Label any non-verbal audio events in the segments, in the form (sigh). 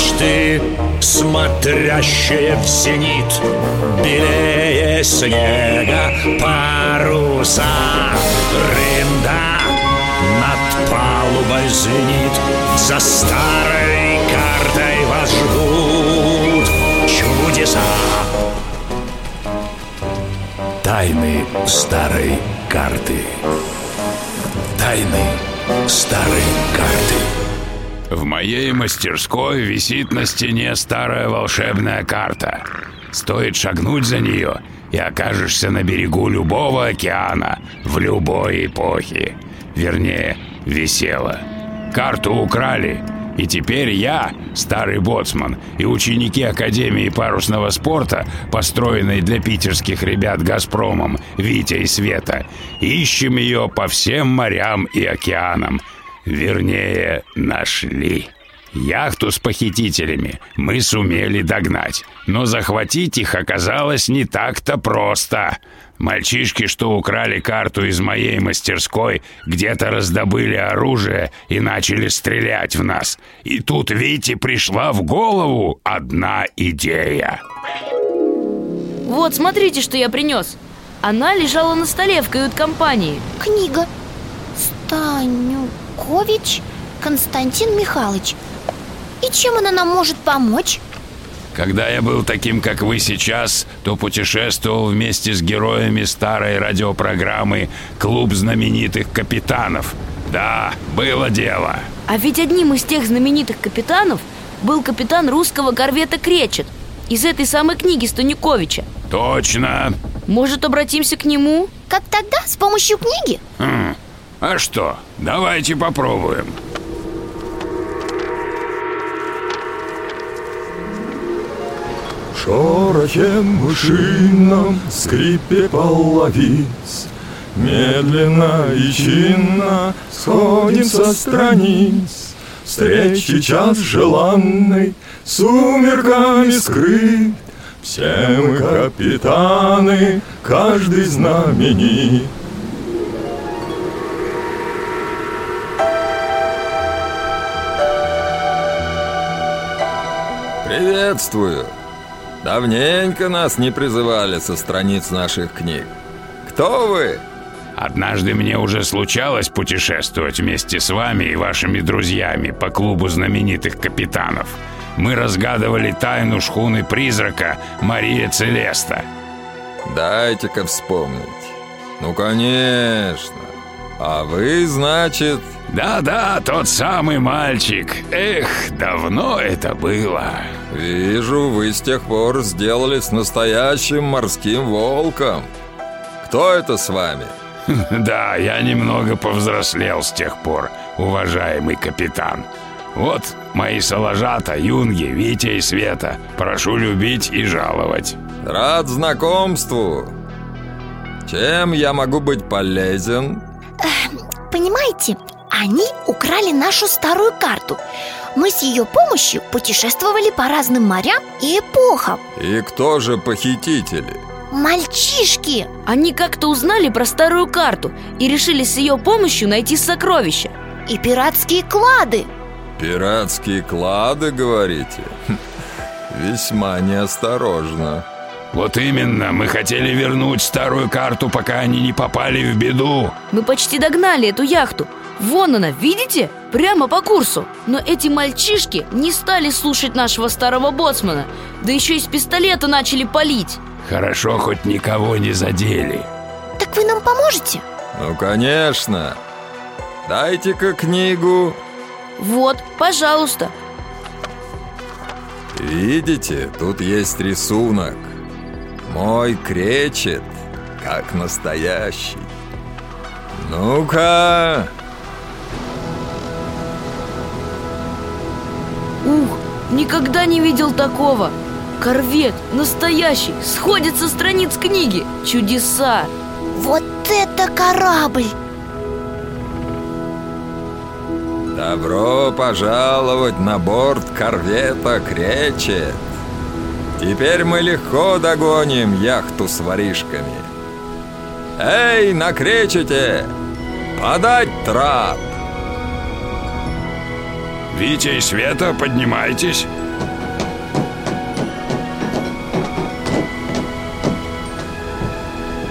Мачты, смотрящие в зенит Белее снега паруса Рында над палубой звенит За старой картой вас ждут чудеса. Тайны старой карты. Тайны старой карты В моей мастерской висит на стене старая волшебная карта. Стоит шагнуть за нее, и окажешься на берегу любого океана в любой эпохе. Вернее, висела. Карту украли, и теперь я, старый боцман, и ученики Академии парусного спорта, построенной для питерских ребят «Газпромом», Витя и Света, ищем ее по всем морям и океанам. Вернее, нашли. Яхту с похитителями мы сумели догнать, но захватить их оказалось не так-то просто. Мальчишки, что украли карту из моей мастерской, где-то раздобыли оружие и начали стрелять в нас. И тут Вите пришла в голову одна идея. Вот, смотрите, что я принес. Она лежала на столе в кают-компании. Книга Станюкович Константин Михайлович И чем она нам может помочь? Когда я был таким, как вы сейчас, то путешествовал вместе с героями старой радиопрограммы «Клуб знаменитых капитанов». Да, было дело. А ведь одним из тех знаменитых капитанов был капитан русского корвета «Кречет» из этой самой книги Станюковича. Точно. Может, обратимся к нему? Как тогда? С помощью книги? Хм. А что? Давайте попробуем. шорохе мышином, скрипе половиц Медленно и чинно сходим со страниц Встречи час желанный, сумерками скрыт Все мы капитаны, каждый знаменит Приветствую! Давненько нас не призывали со страниц наших книг. Кто вы? Однажды мне уже случалось путешествовать вместе с вами и вашими друзьями по клубу знаменитых капитанов. Мы разгадывали тайну шхуны призрака Мария Целеста. Дайте-ка вспомнить. Ну, конечно. А вы, значит... Да-да, тот самый мальчик. Эх, давно это было. Вижу, вы с тех пор сделались настоящим морским волком. Кто это с вами? (laughs) Да, я немного повзрослел с тех пор, уважаемый капитан. Вот мои соложата, юнги, Витя и Света. Прошу любить и жаловать. Рад знакомству. Чем я могу быть полезен? Понимаете, они украли нашу старую карту Мы с ее помощью путешествовали по разным морям и эпохам И кто же похитители? Мальчишки! Они как-то узнали про старую карту и решили с ее помощью найти сокровища И пиратские клады Пиратские клады, говорите? Хм, Весьма неосторожно Вот именно, мы хотели вернуть старую карту, пока они не попали в беду. Мы почти догнали эту яхту Вон она, видите? Прямо по курсу. Но эти мальчишки не стали слушать нашего старого боцмана. Да еще из пистолета начали палить. Хорошо, хоть никого не задели. Так вы нам поможете? Ну, конечно. Дайте-ка книгу. Вот, пожалуйста. Видите, тут есть рисунок. Мой кречет, как настоящий. Ну-ка Ух, Никогда не видел такого Корвет, настоящий, сходит со страниц книги Чудеса Вот это корабль! Добро пожаловать на борт корвета «Кречет». Теперь мы легко догоним яхту с воришками. Эй, на кречете! Подать трап! Витя и Света, поднимайтесь.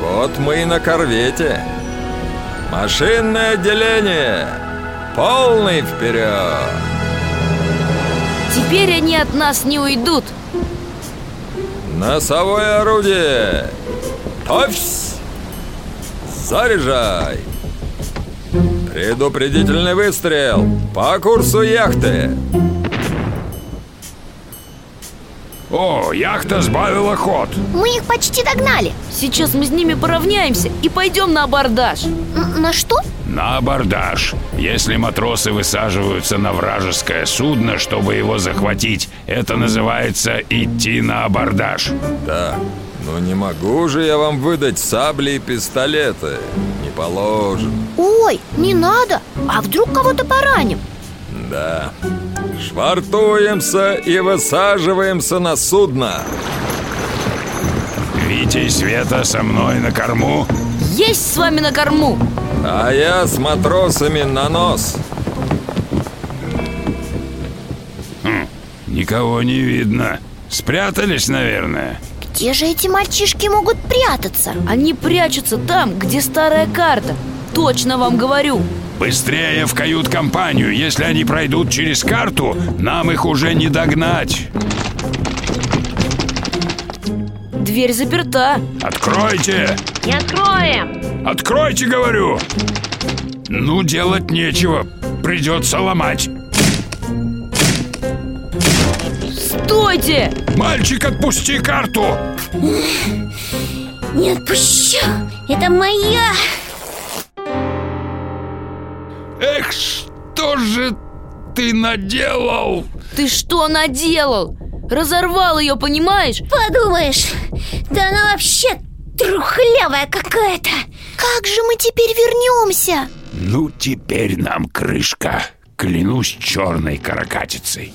Вот мы и на корвете. Машинное отделение Полный вперед. Теперь они от нас не уйдут. Носовое орудие. Товсь Заряжай Предупредительный выстрел. По курсу яхты. О, яхта сбавила ход. Мы их почти догнали. Сейчас мы с ними поравняемся и пойдем на абордаж. Н- На что? На абордаж. Если матросы высаживаются на вражеское судно, чтобы его захватить Это называется идти на абордаж. Так, ну не могу же я вам выдать сабли и пистолеты положено Ой, не надо А вдруг кого-то пораним? Да. Швартуемся и высаживаемся на судно. Витя и Света со мной на корму. Есть с вами на корму. А я с матросами на нос. Никого не видно. Спрятались, наверное Где же эти мальчишки могут прятаться? Они прячутся там, где старая карта. Точно вам говорю. Быстрее в кают-компанию. Если они пройдут через карту Нам их уже не догнать. Дверь заперта. Откройте! Не откроем. Откройте, говорю! Ну, делать нечего. Придется ломать Стойте! Мальчик, отпусти карту! Не отпущу Это моя Эх, что же ты наделал? Ты что наделал? Разорвал ее, понимаешь? Подумаешь Да она вообще трухлявая какая-то Как же мы теперь вернемся? Ну, теперь нам крышка Клянусь черной каракатицей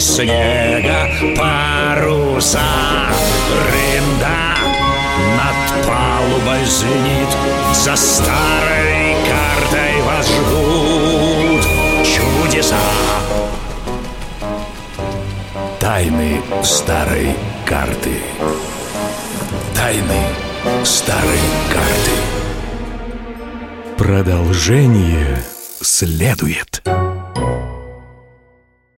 Снега паруса Рында над палубой звенит За старой картой вас ждут чудеса. Тайны старой карты. Тайны старой карты. Продолжение следует.